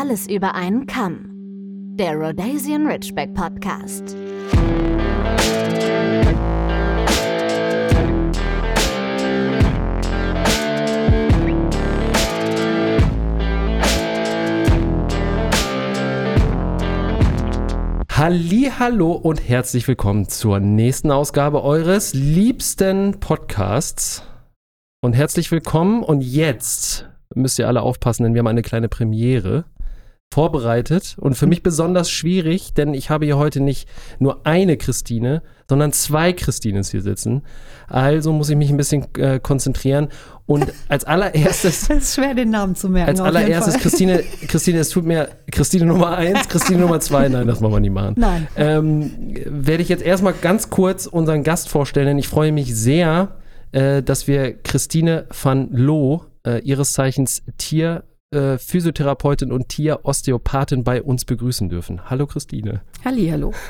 alles über einen Kamm. Der Rhodesian Ridgeback Podcast. Hallo und herzlich willkommen zur nächsten Ausgabe eures liebsten Podcasts. Und herzlich willkommen und jetzt müsst ihr alle aufpassen, denn wir haben eine kleine Premiere vorbereitet und für mich besonders schwierig, denn ich habe hier heute nicht nur eine Christine, sondern zwei Christines hier sitzen. Also muss ich mich ein bisschen äh, konzentrieren und als allererstes. Es ist schwer, den Namen zu merken. Als allererstes, Christine, Christine, es tut mir, Christine Nummer eins, Christine Nummer zwei, nein, das wollen wir nicht machen. Nein. Ähm, werde ich jetzt erstmal ganz kurz unseren Gast vorstellen, denn ich freue mich sehr, äh, dass wir Christine van Loo, äh, ihres Zeichens Tier, äh, Physiotherapeutin und Tierosteopathin bei uns begrüßen dürfen. Hallo Christine. Halli, hallo.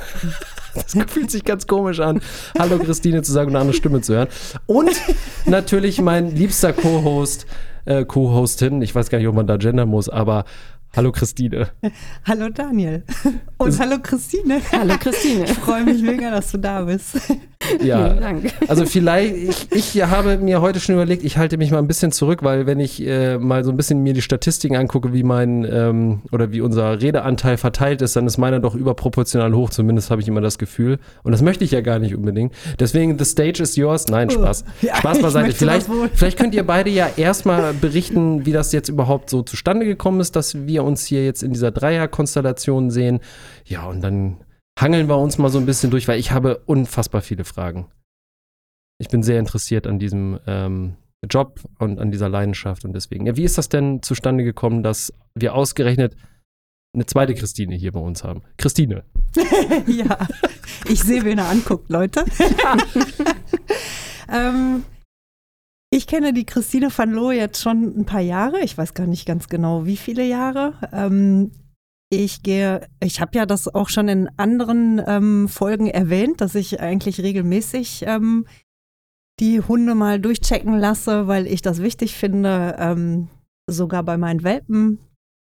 Das fühlt sich ganz komisch an, Hallo Christine zu sagen und eine andere Stimme zu hören. Und natürlich mein liebster Co-Host, äh, Co-Hostin, ich weiß gar nicht, ob man da gendern muss, aber Hallo Christine. Hallo Daniel. Und hallo Christine. Hallo Christine. Ich freue mich mega, dass du da bist. Ja, Vielen Dank. also vielleicht, ich, ich habe mir heute schon überlegt, ich halte mich mal ein bisschen zurück, weil wenn ich äh, mal so ein bisschen mir die Statistiken angucke, wie mein ähm, oder wie unser Redeanteil verteilt ist, dann ist meiner doch überproportional hoch, zumindest habe ich immer das Gefühl. Und das möchte ich ja gar nicht unbedingt. Deswegen, the stage is yours. Nein, Spaß. Ja, Spaß beiseite. Vielleicht, vielleicht könnt ihr beide ja erstmal berichten, wie das jetzt überhaupt so zustande gekommen ist, dass wir uns hier jetzt in dieser Dreierkonstellation sehen. Ja, und dann hangeln wir uns mal so ein bisschen durch, weil ich habe unfassbar viele Fragen. Ich bin sehr interessiert an diesem ähm, Job und an dieser Leidenschaft und deswegen. Ja, wie ist das denn zustande gekommen, dass wir ausgerechnet eine zweite Christine hier bei uns haben? Christine. ja, ich sehe, wen er anguckt, Leute. ähm, ich kenne die Christine van Loo jetzt schon ein paar Jahre. Ich weiß gar nicht ganz genau, wie viele Jahre. Ähm, ich gehe, ich habe ja das auch schon in anderen ähm, Folgen erwähnt, dass ich eigentlich regelmäßig ähm, die Hunde mal durchchecken lasse, weil ich das wichtig finde. Ähm, sogar bei meinen Welpen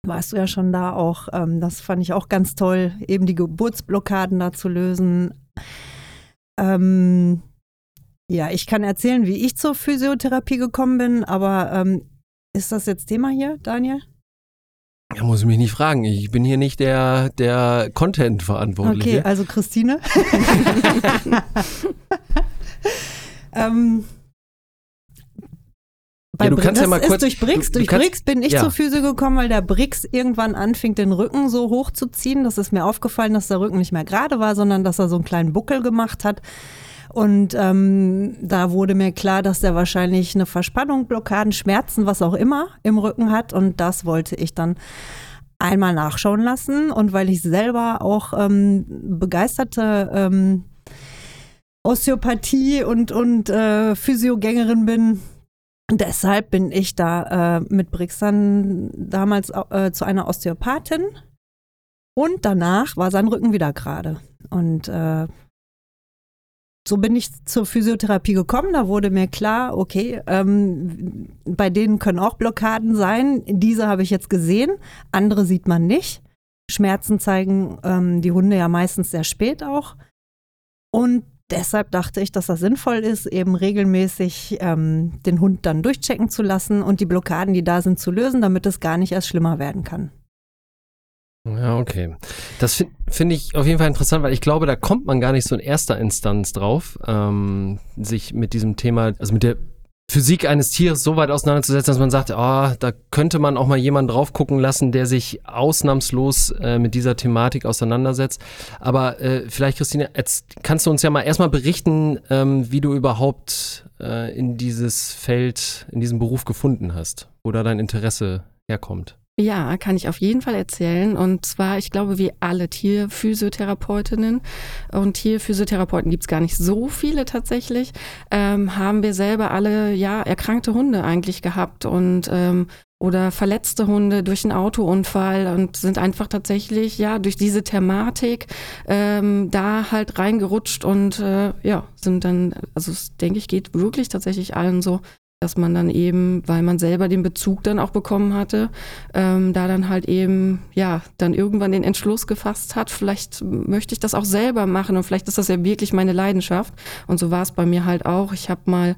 warst du ja schon da auch. Ähm, das fand ich auch ganz toll, eben die Geburtsblockaden da zu lösen. Ähm, ja, ich kann erzählen, wie ich zur Physiotherapie gekommen bin, aber ähm, ist das jetzt Thema hier, Daniel? Da muss ich mich nicht fragen. Ich bin hier nicht der, der Content-Verantwortliche. Okay, also Christine. ähm, Ja, du Bri- kannst ja mal kurz- durch Brix, du- du durch kannst- Brix bin ich ja. zur Physio gekommen, weil der Brix irgendwann anfing, den Rücken so hoch zu ziehen. Das ist mir aufgefallen, dass der Rücken nicht mehr gerade war, sondern dass er so einen kleinen Buckel gemacht hat. Und ähm, da wurde mir klar, dass der wahrscheinlich eine Verspannung, Blockaden, Schmerzen, was auch immer im Rücken hat. Und das wollte ich dann einmal nachschauen lassen. Und weil ich selber auch ähm, begeisterte ähm, Osteopathie und, und äh, Physiogängerin bin, deshalb bin ich da äh, mit Brix dann damals äh, zu einer Osteopathin. Und danach war sein Rücken wieder gerade. Und äh, so bin ich zur Physiotherapie gekommen. Da wurde mir klar, okay, ähm, bei denen können auch Blockaden sein. Diese habe ich jetzt gesehen, andere sieht man nicht. Schmerzen zeigen ähm, die Hunde ja meistens sehr spät auch. Und deshalb dachte ich, dass das sinnvoll ist, eben regelmäßig ähm, den Hund dann durchchecken zu lassen und die Blockaden, die da sind, zu lösen, damit es gar nicht erst schlimmer werden kann. Ja, okay. Das finde find ich auf jeden Fall interessant, weil ich glaube, da kommt man gar nicht so in erster Instanz drauf, ähm, sich mit diesem Thema, also mit der Physik eines Tieres so weit auseinanderzusetzen, dass man sagt, ah, da könnte man auch mal jemanden drauf gucken lassen, der sich ausnahmslos äh, mit dieser Thematik auseinandersetzt. Aber äh, vielleicht, Christine, jetzt kannst du uns ja mal erstmal berichten, ähm, wie du überhaupt äh, in dieses Feld, in diesen Beruf gefunden hast, wo da dein Interesse herkommt. Ja, kann ich auf jeden Fall erzählen. Und zwar, ich glaube, wie alle Tierphysiotherapeutinnen und Tierphysiotherapeuten gibt es gar nicht so viele tatsächlich, ähm, haben wir selber alle ja erkrankte Hunde eigentlich gehabt und ähm, oder verletzte Hunde durch einen Autounfall und sind einfach tatsächlich ja durch diese Thematik ähm, da halt reingerutscht und äh, ja sind dann also denke ich geht wirklich tatsächlich allen so dass man dann eben, weil man selber den Bezug dann auch bekommen hatte, ähm, da dann halt eben, ja, dann irgendwann den Entschluss gefasst hat, vielleicht möchte ich das auch selber machen und vielleicht ist das ja wirklich meine Leidenschaft. Und so war es bei mir halt auch. Ich habe mal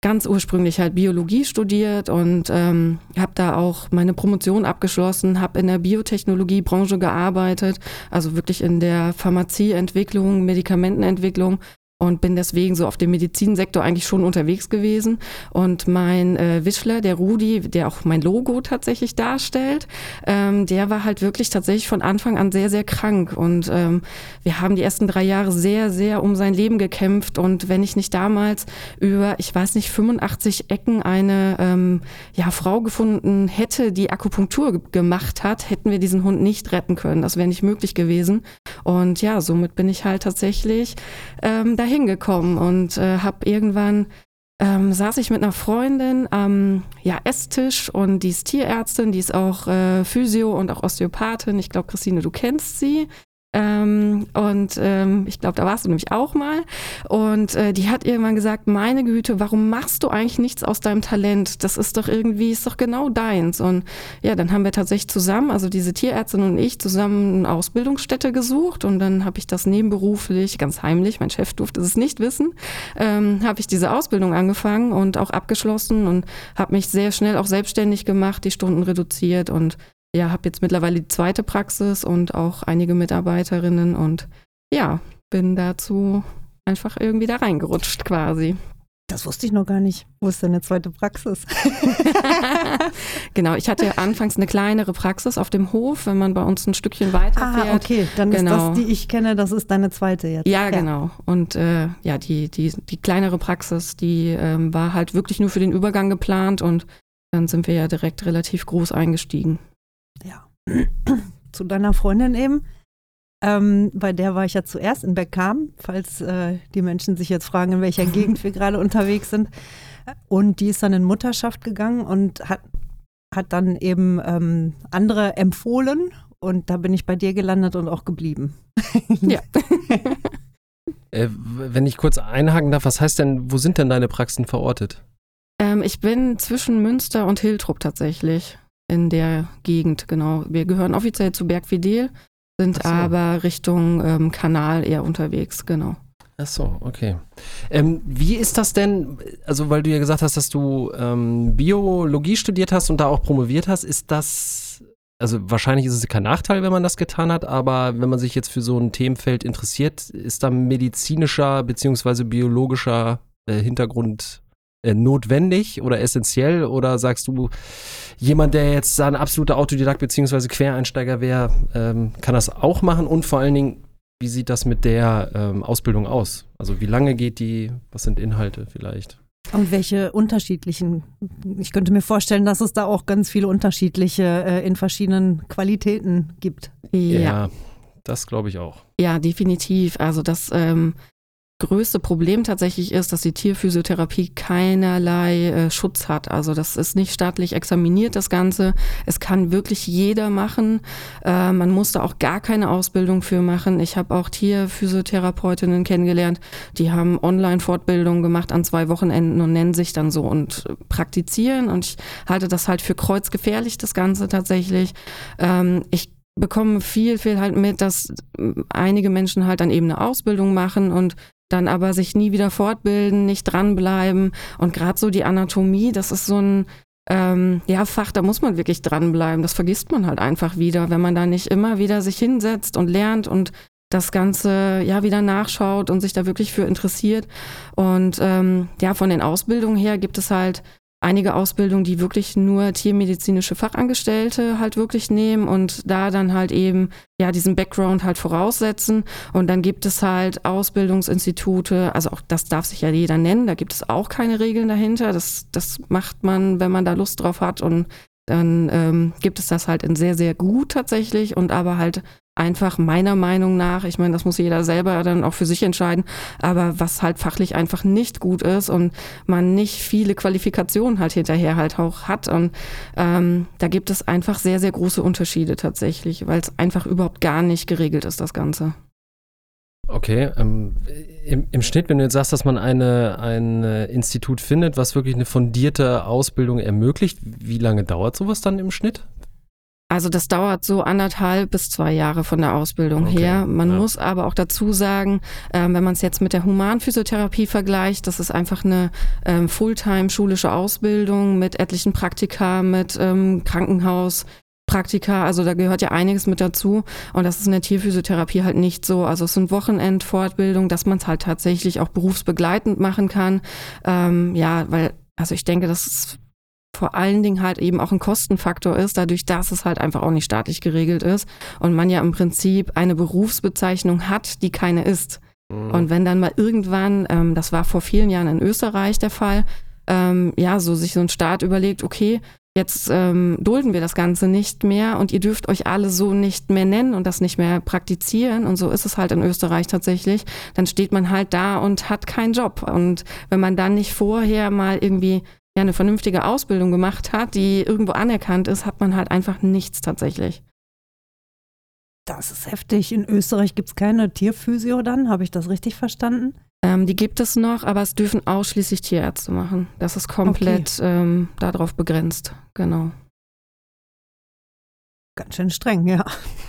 ganz ursprünglich halt Biologie studiert und ähm, habe da auch meine Promotion abgeschlossen, habe in der Biotechnologiebranche gearbeitet, also wirklich in der Pharmazieentwicklung, Medikamentenentwicklung und bin deswegen so auf dem Medizinsektor eigentlich schon unterwegs gewesen. Und mein äh, Wischler, der Rudi, der auch mein Logo tatsächlich darstellt, ähm, der war halt wirklich tatsächlich von Anfang an sehr, sehr krank. Und ähm, wir haben die ersten drei Jahre sehr, sehr um sein Leben gekämpft. Und wenn ich nicht damals über, ich weiß nicht, 85 Ecken eine ähm, ja, Frau gefunden hätte, die Akupunktur gemacht hat, hätten wir diesen Hund nicht retten können. Das wäre nicht möglich gewesen. Und ja, somit bin ich halt tatsächlich ähm, dahin hingekommen und äh, habe irgendwann ähm, saß ich mit einer Freundin am ja, Esstisch und die ist Tierärztin, die ist auch äh, Physio und auch Osteopathin. Ich glaube, Christine, du kennst sie. Ähm, und ähm, ich glaube, da warst du nämlich auch mal. Und äh, die hat irgendwann gesagt, meine Güte, warum machst du eigentlich nichts aus deinem Talent? Das ist doch irgendwie, ist doch genau deins. Und ja, dann haben wir tatsächlich zusammen, also diese Tierärztin und ich, zusammen eine Ausbildungsstätte gesucht. Und dann habe ich das nebenberuflich, ganz heimlich, mein Chef durfte es nicht wissen, ähm, habe ich diese Ausbildung angefangen und auch abgeschlossen und habe mich sehr schnell auch selbstständig gemacht, die Stunden reduziert und ja, habe jetzt mittlerweile die zweite Praxis und auch einige Mitarbeiterinnen und ja, bin dazu einfach irgendwie da reingerutscht quasi. Das wusste ich noch gar nicht. Wo ist denn eine zweite Praxis? genau, ich hatte anfangs eine kleinere Praxis auf dem Hof, wenn man bei uns ein Stückchen weiterfährt. Ah, okay, dann genau. ist das, die ich kenne, das ist deine zweite jetzt. Ja, ja. genau. Und äh, ja, die, die, die kleinere Praxis, die ähm, war halt wirklich nur für den Übergang geplant und dann sind wir ja direkt relativ groß eingestiegen. Ja. Zu deiner Freundin eben. Ähm, bei der war ich ja zuerst in Beckham, falls äh, die Menschen sich jetzt fragen, in welcher Gegend wir gerade unterwegs sind. Und die ist dann in Mutterschaft gegangen und hat, hat dann eben ähm, andere empfohlen. Und da bin ich bei dir gelandet und auch geblieben. Ja. äh, wenn ich kurz einhaken darf, was heißt denn, wo sind denn deine Praxen verortet? Ähm, ich bin zwischen Münster und Hiltrup tatsächlich in der Gegend, genau. Wir gehören offiziell zu Bergvidel, sind so. aber Richtung ähm, Kanal eher unterwegs, genau. Ach so, okay. Ähm, wie ist das denn, also weil du ja gesagt hast, dass du ähm, Biologie studiert hast und da auch promoviert hast, ist das, also wahrscheinlich ist es kein Nachteil, wenn man das getan hat, aber wenn man sich jetzt für so ein Themenfeld interessiert, ist da medizinischer bzw. biologischer äh, Hintergrund notwendig oder essentiell oder sagst du, jemand, der jetzt ein absoluter Autodidakt bzw. Quereinsteiger wäre, ähm, kann das auch machen und vor allen Dingen, wie sieht das mit der ähm, Ausbildung aus? Also wie lange geht die? Was sind Inhalte vielleicht? Und welche unterschiedlichen, ich könnte mir vorstellen, dass es da auch ganz viele unterschiedliche äh, in verschiedenen Qualitäten gibt. Ja, ja das glaube ich auch. Ja, definitiv. Also das ähm, größte Problem tatsächlich ist, dass die Tierphysiotherapie keinerlei äh, Schutz hat. Also das ist nicht staatlich examiniert, das Ganze. Es kann wirklich jeder machen. Äh, man muss da auch gar keine Ausbildung für machen. Ich habe auch Tierphysiotherapeutinnen kennengelernt, die haben Online-Fortbildungen gemacht an zwei Wochenenden und nennen sich dann so und praktizieren. Und ich halte das halt für kreuzgefährlich, das Ganze tatsächlich. Ähm, ich bekomme viel, viel halt mit, dass einige Menschen halt dann eben eine Ausbildung machen und dann aber sich nie wieder fortbilden, nicht dranbleiben. Und gerade so die Anatomie, das ist so ein ähm, ja, Fach, da muss man wirklich dranbleiben. Das vergisst man halt einfach wieder, wenn man da nicht immer wieder sich hinsetzt und lernt und das Ganze ja wieder nachschaut und sich da wirklich für interessiert. Und ähm, ja, von den Ausbildungen her gibt es halt einige Ausbildungen, die wirklich nur tiermedizinische Fachangestellte halt wirklich nehmen und da dann halt eben ja diesen Background halt voraussetzen. Und dann gibt es halt Ausbildungsinstitute, also auch das darf sich ja jeder nennen, da gibt es auch keine Regeln dahinter. Das, das macht man, wenn man da Lust drauf hat und dann ähm, gibt es das halt in sehr, sehr gut tatsächlich und aber halt einfach meiner Meinung nach, ich meine, das muss jeder selber dann auch für sich entscheiden, aber was halt fachlich einfach nicht gut ist und man nicht viele Qualifikationen halt hinterher halt auch hat und ähm, da gibt es einfach sehr, sehr große Unterschiede tatsächlich, weil es einfach überhaupt gar nicht geregelt ist, das Ganze. Okay, ähm, im, im Schnitt, wenn du jetzt sagst, dass man eine, ein äh, Institut findet, was wirklich eine fundierte Ausbildung ermöglicht, wie lange dauert sowas dann im Schnitt? Also das dauert so anderthalb bis zwei Jahre von der Ausbildung Okay, her. Man ja. muss aber auch dazu sagen, ähm, wenn man es jetzt mit der Humanphysiotherapie vergleicht, das ist einfach eine ähm, Fulltime schulische Ausbildung mit etlichen Praktika, mit ähm, Krankenhaus. Praktika, also da gehört ja einiges mit dazu und das ist in der Tierphysiotherapie halt nicht so. Also es sind Wochenendfortbildungen, dass man es halt tatsächlich auch berufsbegleitend machen kann. Ähm, ja, weil, also ich denke, das ist vor allen Dingen halt eben auch ein Kostenfaktor ist, dadurch, dass es halt einfach auch nicht staatlich geregelt ist und man ja im Prinzip eine Berufsbezeichnung hat, die keine ist. Und wenn dann mal irgendwann, ähm, das war vor vielen Jahren in Österreich der Fall, ähm, ja, so sich so ein Staat überlegt, okay, jetzt ähm, dulden wir das Ganze nicht mehr und ihr dürft euch alle so nicht mehr nennen und das nicht mehr praktizieren und so ist es halt in Österreich tatsächlich, dann steht man halt da und hat keinen Job. Und wenn man dann nicht vorher mal irgendwie ja eine vernünftige Ausbildung gemacht hat, die irgendwo anerkannt ist, hat man halt einfach nichts tatsächlich. Das ist heftig. In Österreich gibt es keine Tierphysio dann, habe ich das richtig verstanden? Ähm, die gibt es noch, aber es dürfen ausschließlich Tierärzte machen. Das ist komplett ähm, darauf begrenzt. Genau. Ganz schön streng, ja.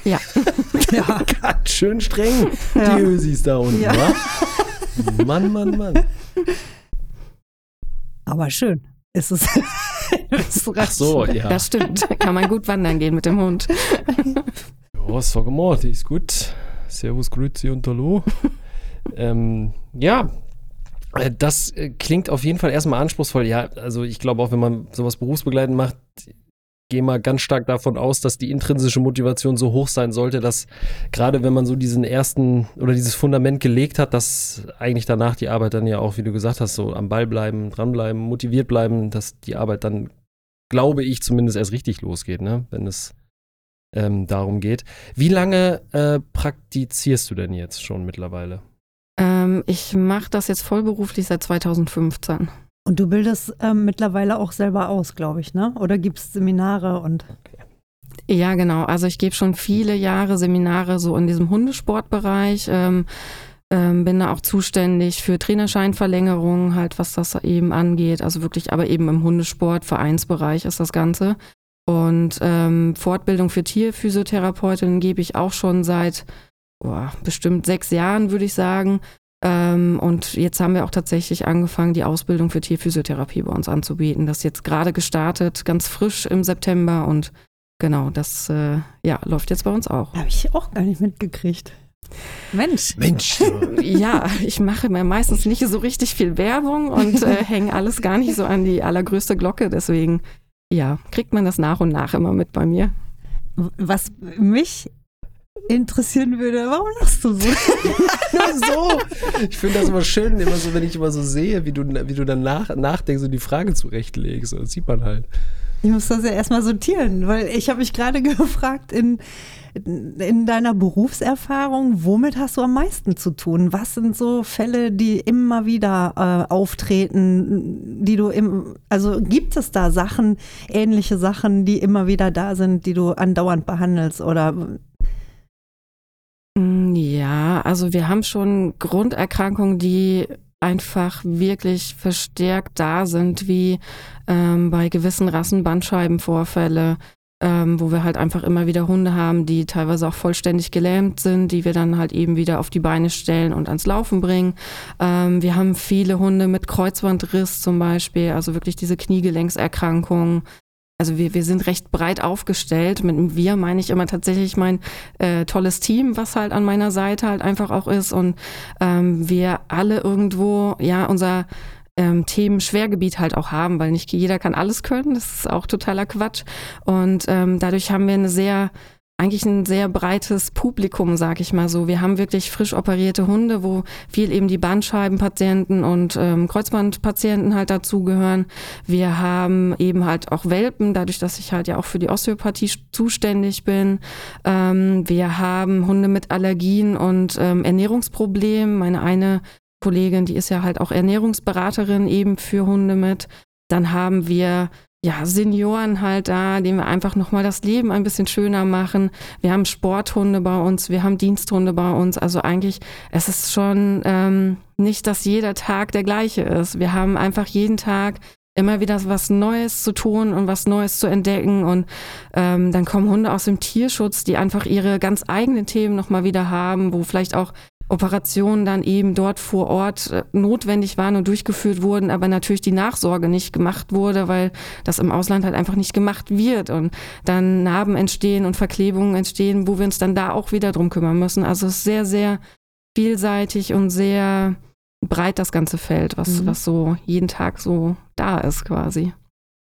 Ja. ja. Ganz schön streng, Ja. die Ösis da unten, Ja. wa? Mann, Mann, Mann. Aber schön ist es. Ach so, ja. Das stimmt. Kann man gut wandern gehen mit dem Hund. Ja, sag mal, das ist gut. Servus, Grüezi und Hallo. ähm, ja, äh, das äh, klingt auf jeden Fall erstmal anspruchsvoll. Ja, also ich glaube auch, wenn man sowas berufsbegleitend macht, gehe mal ganz stark davon aus, dass die intrinsische Motivation so hoch sein sollte, dass gerade wenn man so diesen ersten oder dieses Fundament gelegt hat, dass eigentlich danach die Arbeit dann ja auch, wie du gesagt hast, so am Ball bleiben, dranbleiben, motiviert bleiben, dass die Arbeit dann, glaube ich, zumindest erst richtig losgeht, ne? wenn es ähm, darum geht. Wie lange äh, praktizierst du denn jetzt schon mittlerweile? Ähm, ich mache das jetzt vollberuflich seit 2015. Und du bildest ähm, mittlerweile auch selber aus, glaube ich, ne? Oder gibt es Seminare und. Ja, genau. Also ich gebe schon viele Jahre Seminare so in diesem Hundesportbereich. Ähm, ähm, bin da auch zuständig für Trainerscheinverlängerungen, halt was das eben angeht. Also wirklich, aber eben im Hundesport, Vereinsbereich ist das Ganze. Und ähm, Fortbildung für Tierphysiotherapeutinnen gebe ich auch schon seit boah, bestimmt sechs Jahren, würde ich sagen. Ähm, und jetzt haben wir auch tatsächlich angefangen, die Ausbildung für Tierphysiotherapie bei uns anzubieten. Das ist jetzt gerade gestartet, ganz frisch im September und genau, das äh, ja, läuft jetzt bei uns auch. Habe ich auch gar nicht mitgekriegt. Mensch. Mensch, Ja, ich mache mir meistens nicht so richtig viel Werbung und äh, hänge alles gar nicht so an die allergrößte Glocke. Deswegen, ja, kriegt man das nach und nach immer mit bei mir. Was mich interessieren würde, warum lachst du so? so. Ich finde das immer schön, immer so, wenn ich immer so sehe, wie du, wie du dann nach, nachdenkst und die Frage zurechtlegst. Das sieht man halt. Ich muss das ja erstmal sortieren, weil ich habe mich gerade gefragt, in, in deiner Berufserfahrung, womit hast du am meisten zu tun? Was sind so Fälle, die immer wieder äh, auftreten, die du im, also gibt es da Sachen, ähnliche Sachen, die immer wieder da sind, die du andauernd behandelst oder Ja, also wir haben schon Grunderkrankungen, die einfach wirklich verstärkt da sind, wie ähm, bei gewissen Rassen Bandscheibenvorfälle, ähm, wo wir halt einfach immer wieder Hunde haben, die teilweise auch vollständig gelähmt sind, die wir dann halt eben wieder auf die Beine stellen und ans Laufen bringen. Ähm, wir haben viele Hunde mit Kreuzbandriss zum Beispiel, also wirklich diese Kniegelenkserkrankungen. Also wir, wir sind recht breit aufgestellt. Mit wir meine ich immer tatsächlich mein äh, tolles Team, was halt an meiner Seite halt einfach auch ist und ähm, wir alle irgendwo ja unser ähm, Themenschwergebiet halt auch haben, weil nicht jeder kann alles können. Das ist auch totaler Quatsch. Und ähm, dadurch haben wir eine sehr eigentlich ein sehr breites Publikum, sag ich mal so. Wir haben wirklich frisch operierte Hunde, wo viel eben die Bandscheibenpatienten und ähm, Kreuzbandpatienten halt dazugehören. Wir haben eben halt auch Welpen, dadurch, dass ich halt ja auch für die Osteopathie zuständig bin. Ähm, wir haben Hunde mit Allergien und ähm, Ernährungsproblemen. Meine eine Kollegin, die ist ja halt auch Ernährungsberaterin eben für Hunde mit. Dann haben wir ja, Senioren halt da, denen wir einfach nochmal das Leben ein bisschen schöner machen. Wir haben Sporthunde bei uns, wir haben Diensthunde bei uns. Also eigentlich, es ist schon ähm, nicht, dass jeder Tag der gleiche ist. Wir haben einfach jeden Tag immer wieder was Neues zu tun und was Neues zu entdecken. Und ähm, dann kommen Hunde aus dem Tierschutz, die einfach ihre ganz eigenen Themen nochmal wieder haben, wo vielleicht auch Operationen dann eben dort vor Ort äh, notwendig waren und durchgeführt wurden, aber natürlich die Nachsorge nicht gemacht wurde, weil das im Ausland halt einfach nicht gemacht wird und dann Narben entstehen und Verklebungen entstehen, wo wir uns dann da auch wieder drum kümmern müssen. Also es ist sehr, sehr vielseitig und sehr breit das ganze Feld, was, mhm. was so jeden Tag so da ist quasi.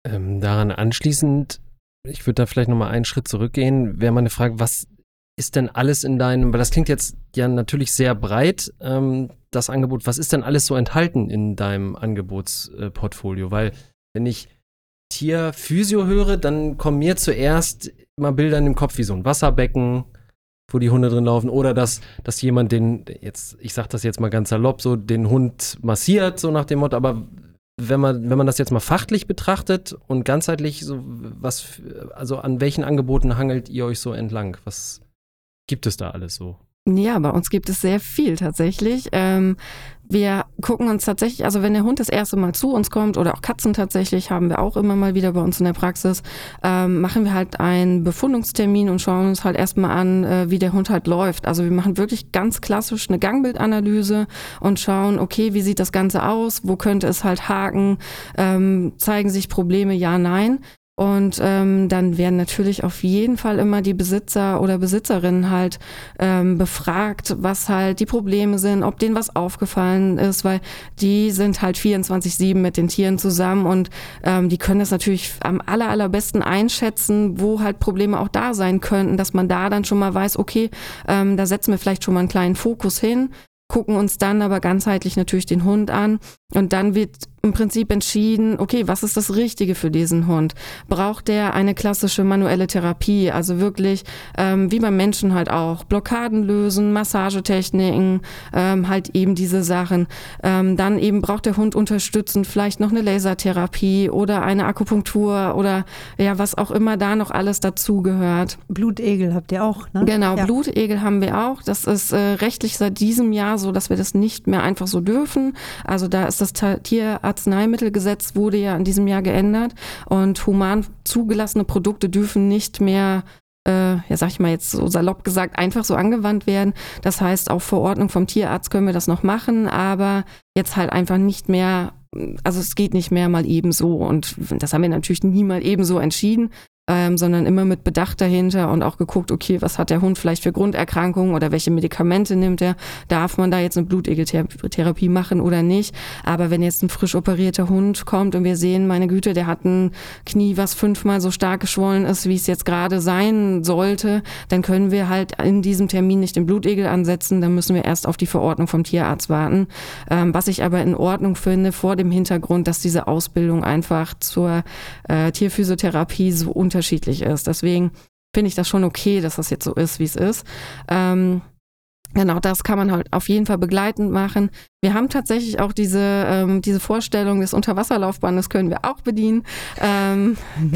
Ähm, daran anschließend, ich würde da vielleicht nochmal einen Schritt zurückgehen, wäre meine Frage, was ist denn alles in deinem, weil das klingt jetzt ja natürlich sehr breit, ähm, das Angebot, was ist denn alles so enthalten in deinem Angebotsportfolio? Weil wenn ich Tierphysio höre, dann kommen mir zuerst immer Bilder in den Kopf wie so ein Wasserbecken, wo die Hunde drin laufen, oder dass, dass jemand den, jetzt, ich sag das jetzt mal ganz salopp, so den Hund massiert, so nach dem Motto, aber wenn man, wenn man das jetzt mal fachlich betrachtet und ganzheitlich, so was, also an welchen Angeboten hangelt ihr euch so entlang? Was, gibt es da alles so? Ja, bei uns gibt es sehr viel tatsächlich. Ähm, wir gucken uns tatsächlich, also wenn der Hund das erste Mal zu uns kommt oder auch Katzen tatsächlich, haben wir auch immer mal wieder bei uns in der Praxis, ähm, machen wir halt einen Befundungstermin und schauen uns halt erstmal an, äh, wie der Hund halt läuft. Also wir machen wirklich ganz klassisch eine Gangbildanalyse und schauen, okay, wie sieht das Ganze aus, wo könnte es halt haken, ähm, zeigen sich Probleme, ja, nein. Und ähm, dann werden natürlich auf jeden Fall immer die Besitzer oder Besitzerinnen halt ähm, befragt, was halt die Probleme sind, ob denen was aufgefallen ist, weil die sind halt 24-7 mit den Tieren zusammen und ähm, die können das natürlich am aller, allerbesten einschätzen, wo halt Probleme auch da sein könnten, dass man da dann schon mal weiß, okay, ähm, da setzen wir vielleicht schon mal einen kleinen Fokus hin gucken uns dann aber ganzheitlich natürlich den Hund an und dann wird im Prinzip entschieden, okay, was ist das Richtige für diesen Hund? Braucht der eine klassische manuelle Therapie, also wirklich ähm, wie beim Menschen halt auch Blockaden lösen, Massagetechniken, ähm, halt eben diese Sachen. Ähm, dann eben braucht der Hund unterstützend vielleicht noch eine Lasertherapie oder eine Akupunktur oder ja, was auch immer da noch alles dazugehört. Blutegel habt ihr auch, ne? Genau, ja. Blutegel haben wir auch. Das ist äh, rechtlich seit diesem Jahr so, dass wir das nicht mehr einfach so dürfen. Also da ist das Tierarzneimittelgesetz wurde ja in diesem Jahr geändert und human zugelassene Produkte dürfen nicht mehr äh, ja sag ich mal jetzt so salopp gesagt, einfach so angewandt werden. Das heißt, auf Verordnung vom Tierarzt können wir das noch machen, aber jetzt halt einfach nicht mehr, also es geht nicht mehr mal ebenso. Und das haben wir natürlich nie mal ebenso entschieden ähm, sondern immer mit Bedacht dahinter und auch geguckt, okay, was hat der Hund vielleicht für Grunderkrankungen oder welche Medikamente nimmt er? Darf man da jetzt eine Blutegeltherapie machen oder nicht? Aber wenn jetzt ein frisch operierter Hund kommt und wir sehen, meine Güte, der hat ein Knie, was fünfmal so stark geschwollen ist, wie es jetzt gerade sein sollte, dann können wir halt in diesem Termin nicht den Blutegel ansetzen, dann müssen wir erst auf die Verordnung vom Tierarzt warten. Ähm, was ich aber in Ordnung finde, vor dem Hintergrund, dass diese Ausbildung einfach zur äh, Tierphysiotherapie so unterschiedlich ist. Deswegen finde ich das schon okay, dass das jetzt so ist, wie es ist. Ähm, Genau, das kann man halt auf jeden Fall begleitend machen. Wir haben tatsächlich auch diese, ähm, diese Vorstellung des Unterwasserlaufbandes können wir auch bedienen. Ähm,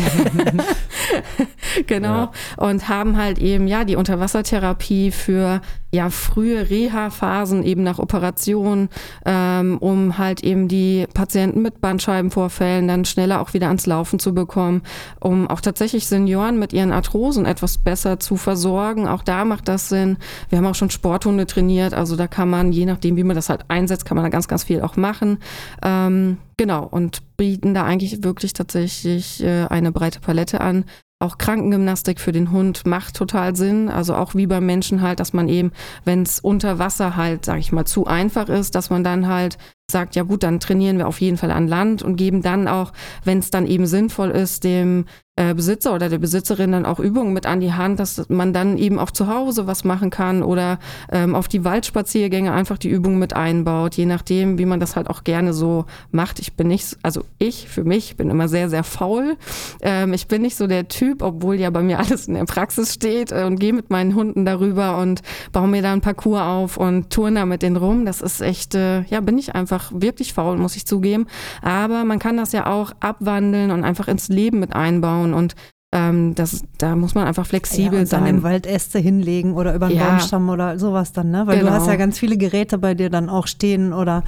genau. Ja. Und haben halt eben, ja, die Unterwassertherapie für ja frühe Reha-Phasen eben nach Operationen, ähm, um halt eben die Patienten mit Bandscheibenvorfällen dann schneller auch wieder ans Laufen zu bekommen, um auch tatsächlich Senioren mit ihren Arthrosen etwas besser zu versorgen. Auch da macht das Sinn. Wir haben auch schon Sporthunde trainiert, also da kann man, je nachdem, wie man das halt einsetzt, Einsatz kann man da ganz, ganz viel auch machen. Ähm, genau, und bieten da eigentlich wirklich tatsächlich äh, eine breite Palette an. Auch Krankengymnastik für den Hund macht total Sinn. Also auch wie beim Menschen halt, dass man eben, wenn es unter Wasser halt, sag ich mal, zu einfach ist, dass man dann halt sagt, ja gut, dann trainieren wir auf jeden Fall an Land und geben dann auch, wenn es dann eben sinnvoll ist, dem äh, Besitzer oder der Besitzerin dann auch Übungen mit an die Hand, dass man dann eben auch zu Hause was machen kann oder ähm, auf die Waldspaziergänge einfach die Übungen mit einbaut, je nachdem, wie man das halt auch gerne so macht. Ich bin nicht, also ich für mich bin immer sehr, sehr faul. Ähm, ich bin nicht so der Typ, obwohl ja bei mir alles in der Praxis steht äh, und gehe mit meinen Hunden darüber und baue mir da ein Parcours auf und turne da mit denen rum. Das ist echt, äh, ja, bin ich einfach wirklich faul, muss ich zugeben. Aber man kann das ja auch abwandeln und einfach ins Leben mit einbauen und ähm, das, da muss man einfach flexibel ja, sein. Dann im Wald Äste hinlegen oder über einen Ja. Baumstamm oder sowas dann, ne? Weil Genau. du hast ja ganz viele Geräte bei dir dann auch stehen oder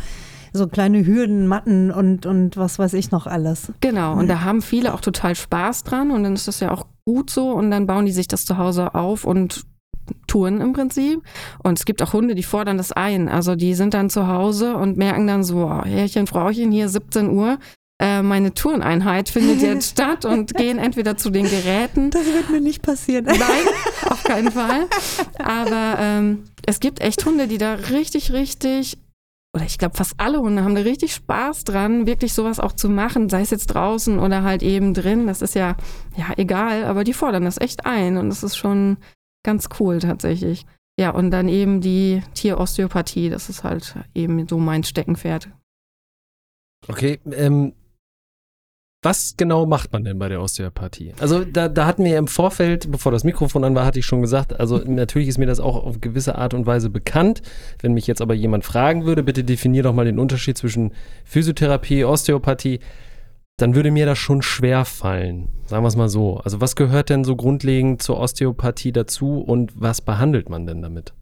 so kleine Hürden, Matten und, und was weiß ich noch alles. Genau, und da haben viele auch total Spaß dran und dann ist das ja auch gut so und dann bauen die sich das zu Hause auf und touren im Prinzip. Und es gibt auch Hunde, die fordern das ein. Also die sind dann zu Hause und merken dann so, oh, Herrchen, Frauchen, hier 17 Uhr. Äh, Meine Toureneinheit findet jetzt statt und gehen entweder zu den Geräten Das wird mir nicht passieren. Nein, auf keinen Fall. Aber ähm, es gibt echt Hunde, die da richtig, richtig, oder ich glaube fast alle Hunde haben da richtig Spaß dran, wirklich sowas auch zu machen, sei es jetzt draußen oder halt eben drin. Das ist ja, ja, egal, aber die fordern das echt ein und das ist schon ganz cool tatsächlich. Ja, und dann eben die Tierosteopathie, das ist halt eben so mein Steckenpferd. Okay, ähm, was genau macht man denn bei der Osteopathie? Also da, da hatten wir im Vorfeld, bevor das Mikrofon an war, hatte ich schon gesagt, also natürlich ist mir das auch auf gewisse Art und Weise bekannt. Wenn mich jetzt aber jemand fragen würde, bitte definier doch mal den Unterschied zwischen Physiotherapie, Osteopathie, dann würde mir das schon schwer fallen. Sagen wir es mal so. Also was gehört denn so grundlegend zur Osteopathie dazu und was behandelt man denn damit?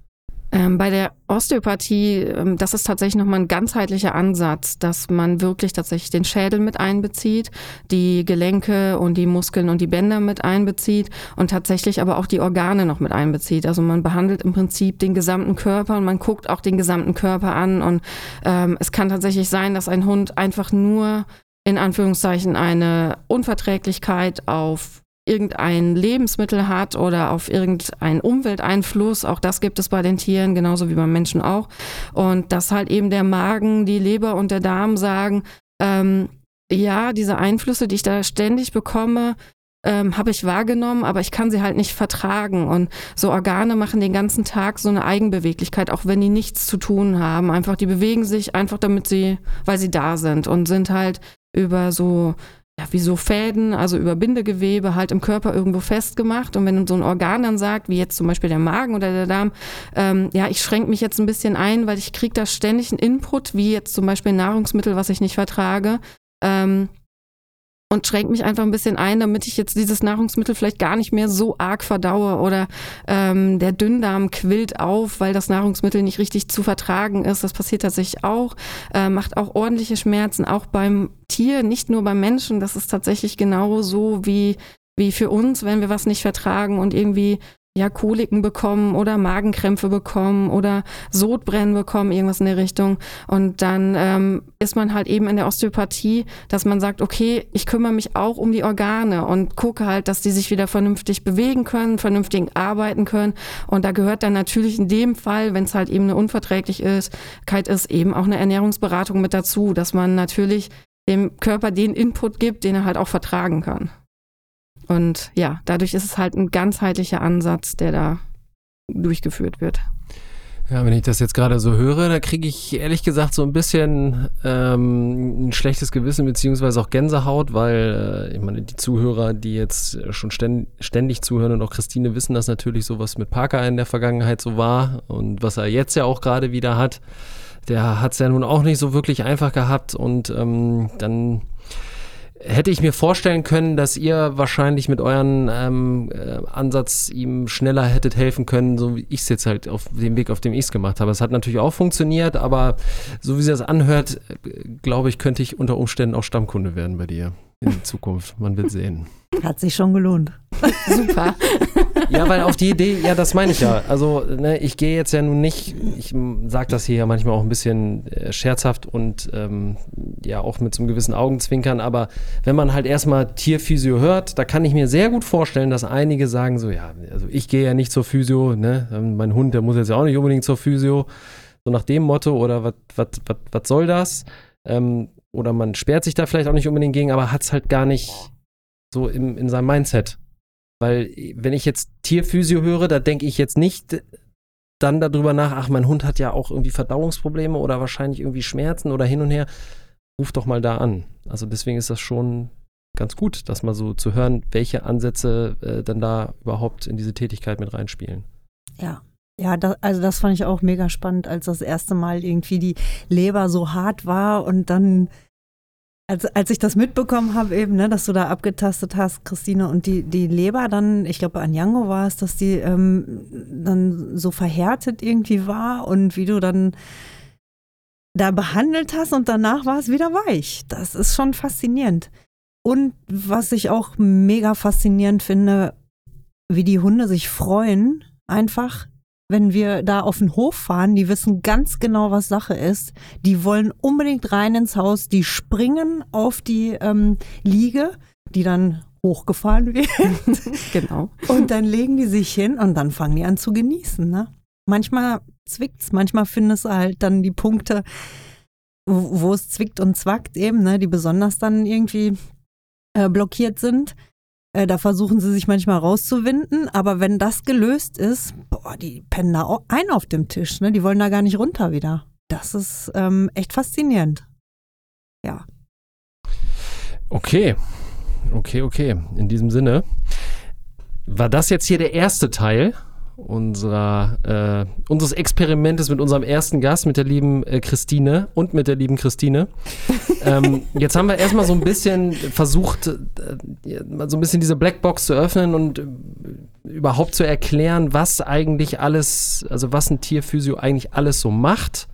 Ähm, bei der Osteopathie, ähm, das ist tatsächlich nochmal ein ganzheitlicher Ansatz, dass man wirklich tatsächlich den Schädel mit einbezieht, die Gelenke und die Muskeln und die Bänder mit einbezieht und tatsächlich aber auch die Organe noch mit einbezieht. Also man behandelt im Prinzip den gesamten Körper und man guckt auch den gesamten Körper an und ähm, es kann tatsächlich sein, dass ein Hund einfach nur in Anführungszeichen eine Unverträglichkeit auf irgendein Lebensmittel hat oder auf irgendeinen Umwelteinfluss. Auch das gibt es bei den Tieren, genauso wie beim Menschen auch. Und dass halt eben der Magen, die Leber und der Darm sagen, ähm, ja, diese Einflüsse, die ich da ständig bekomme, ähm, habe ich wahrgenommen, aber ich kann sie halt nicht vertragen. Und so Organe machen den ganzen Tag so eine Eigenbeweglichkeit, auch wenn die nichts zu tun haben. Einfach, die bewegen sich einfach, damit sie, weil sie da sind und sind halt über so ja, wie so Fäden, also über Bindegewebe halt im Körper irgendwo festgemacht. Und wenn so ein Organ dann sagt, wie jetzt zum Beispiel der Magen oder der Darm, ähm, ja, ich schränke mich jetzt ein bisschen ein, weil ich kriege da ständig einen Input, wie jetzt zum Beispiel Nahrungsmittel, was ich nicht vertrage. Ähm, und schränke mich einfach ein bisschen ein, damit ich jetzt dieses Nahrungsmittel vielleicht gar nicht mehr so arg verdaue oder ähm, der Dünndarm quillt auf, weil das Nahrungsmittel nicht richtig zu vertragen ist. Das passiert tatsächlich auch, äh, macht auch ordentliche Schmerzen, auch beim Tier, nicht nur beim Menschen. Das ist tatsächlich genauso wie, wie für uns, wenn wir was nicht vertragen und irgendwie ja, Koliken bekommen oder Magenkrämpfe bekommen oder Sodbrennen bekommen, irgendwas in der Richtung. Und dann ähm, ist man halt eben in der Osteopathie, dass man sagt, okay, ich kümmere mich auch um die Organe und gucke halt, dass die sich wieder vernünftig bewegen können, vernünftig arbeiten können. Und da gehört dann natürlich in dem Fall, wenn es halt eben eine Unverträglichkeit ist, eben auch eine Ernährungsberatung mit dazu, dass man natürlich dem Körper den Input gibt, den er halt auch vertragen kann. Und ja, dadurch ist es halt ein ganzheitlicher Ansatz, der da durchgeführt wird. Ja, wenn ich das jetzt gerade so höre, da kriege ich ehrlich gesagt so ein bisschen ähm, ein schlechtes Gewissen beziehungsweise auch Gänsehaut, weil äh, ich meine, die Zuhörer, die jetzt schon ständ, ständig zuhören und auch Christine wissen das natürlich so, was mit Parker in der Vergangenheit so war und was er jetzt ja auch gerade wieder hat. Der hat es ja nun auch nicht so wirklich einfach gehabt und ähm, dann hätte ich mir vorstellen können, dass ihr wahrscheinlich mit euren ähm, äh, Ansatz ihm schneller hättet helfen können, so wie ich es jetzt halt auf dem Weg, auf dem ich es gemacht habe. Es hat natürlich auch funktioniert, aber so wie sie das anhört, äh, glaube ich, könnte ich unter Umständen auch Stammkunde werden bei dir in Zukunft. Man wird sehen. Hat sich schon gelohnt. Super. Ja, weil auf die Idee, ja, das meine ich ja. Also, ne, ich gehe jetzt ja nun nicht, ich sage das hier ja manchmal auch ein bisschen äh, scherzhaft und ähm, ja auch mit so einem gewissen Augenzwinkern, aber wenn man halt erstmal Tierphysio hört, da kann ich mir sehr gut vorstellen, dass einige sagen so, ja, also ich gehe ja nicht zur Physio, ne, mein Hund, der muss jetzt ja auch nicht unbedingt zur Physio, so nach dem Motto oder was was soll das? Ähm, oder man sperrt sich da vielleicht auch nicht unbedingt gegen, aber hat es halt gar nicht so im, in seinem Mindset. Weil wenn ich jetzt Tierphysio höre, da denke ich jetzt nicht dann darüber nach, ach, mein Hund hat ja auch irgendwie Verdauungsprobleme oder wahrscheinlich irgendwie Schmerzen oder hin und her. Ruf doch mal da an. Also deswegen ist das schon ganz gut, das mal so zu hören, welche Ansätze äh, dann da überhaupt in diese Tätigkeit mit reinspielen. Ja. Ja, da, also das fand ich auch mega spannend, als das erste Mal irgendwie die Leber so hart war und dann, als, als ich das mitbekommen habe, eben, ne, dass du da abgetastet hast, Christine, und die, die Leber dann, ich glaube, an Jango war es, dass die ähm, dann so verhärtet irgendwie war und wie du dann da behandelt hast und danach war es wieder weich. Das ist schon faszinierend. Und was ich auch mega faszinierend finde, wie die Hunde sich freuen, einfach, wenn wir da auf den Hof fahren, die wissen ganz genau, was Sache ist. Die wollen unbedingt rein ins Haus, die springen auf die ähm, Liege, die dann hochgefahren wird. genau. Und dann legen die sich hin und dann fangen die an zu genießen. Ne? Manchmal zwickt's, manchmal findest du halt dann die Punkte, wo, wo es zwickt und zwackt eben, ne, die besonders dann irgendwie äh, blockiert sind. Äh, da versuchen sie sich manchmal rauszuwinden, aber wenn das gelöst ist, boah, die pennen da ein auf dem Tisch, ne? Die wollen da gar nicht runter wieder. Das ist ähm, echt faszinierend. Ja. Okay. Okay, okay. In diesem Sinne war das jetzt hier der erste Teil unserer, äh, unseres Experimentes mit unserem ersten Gast, mit der lieben äh, Christine und mit der lieben Christine. ähm, jetzt haben wir erstmal so ein bisschen versucht, äh, so ein bisschen diese Blackbox zu öffnen und äh, überhaupt zu erklären, was eigentlich alles, also was ein Tierphysio eigentlich alles so macht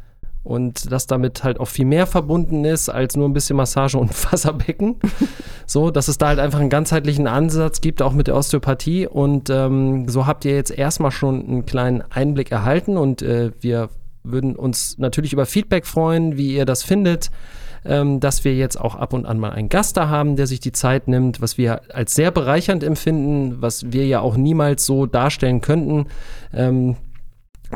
und dass damit halt auch viel mehr verbunden ist als nur ein bisschen Massage und Wasserbecken. so, dass es da halt einfach einen ganzheitlichen Ansatz gibt, auch mit der Osteopathie. Und ähm, so habt ihr jetzt erstmal schon einen kleinen Einblick erhalten und äh, wir würden uns natürlich über Feedback freuen, wie ihr das findet. Ähm, dass wir jetzt auch ab und an mal einen Gast da haben, der sich die Zeit nimmt, was wir als sehr bereichernd empfinden, was wir ja auch niemals so darstellen könnten. Ähm,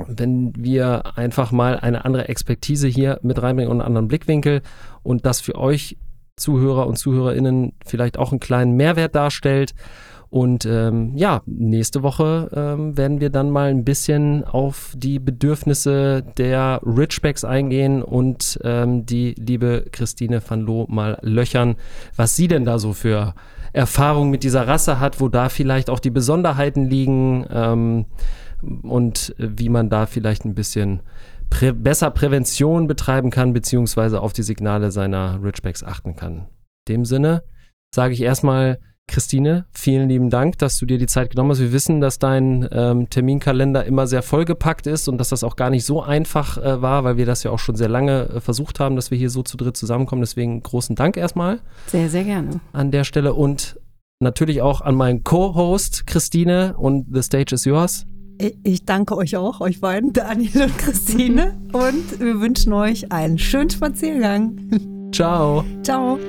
wenn wir einfach mal eine andere Expertise hier mit reinbringen und einen anderen Blickwinkel und das für euch Zuhörer und Zuhörerinnen vielleicht auch einen kleinen Mehrwert darstellt. Und ähm, ja, nächste Woche ähm, werden wir dann mal ein bisschen auf die Bedürfnisse der Richbacks eingehen und ähm, die liebe Christine van Loo mal löchern, was sie denn da so für Erfahrungen mit dieser Rasse hat, wo da vielleicht auch die Besonderheiten liegen. Ähm, und äh, wie man da vielleicht ein bisschen prä besser Prävention betreiben kann, beziehungsweise auf die Signale seiner Ridgebacks achten kann. In dem Sinne sage ich erstmal, Christine, vielen lieben Dank, dass du dir die Zeit genommen hast. Wir wissen, dass dein ähm, Terminkalender immer sehr vollgepackt ist und dass das auch gar nicht so einfach äh, war, weil wir das ja auch schon sehr lange äh, versucht haben, dass wir hier so zu dritt zusammenkommen. Deswegen großen Dank erstmal. Sehr, sehr gerne. An der Stelle und natürlich auch an meinen Co-Host Christine und The Stage is Yours. Ich danke euch auch, euch beiden, Daniel und Christine. Und wir wünschen euch einen schönen Spaziergang. Ciao. Ciao.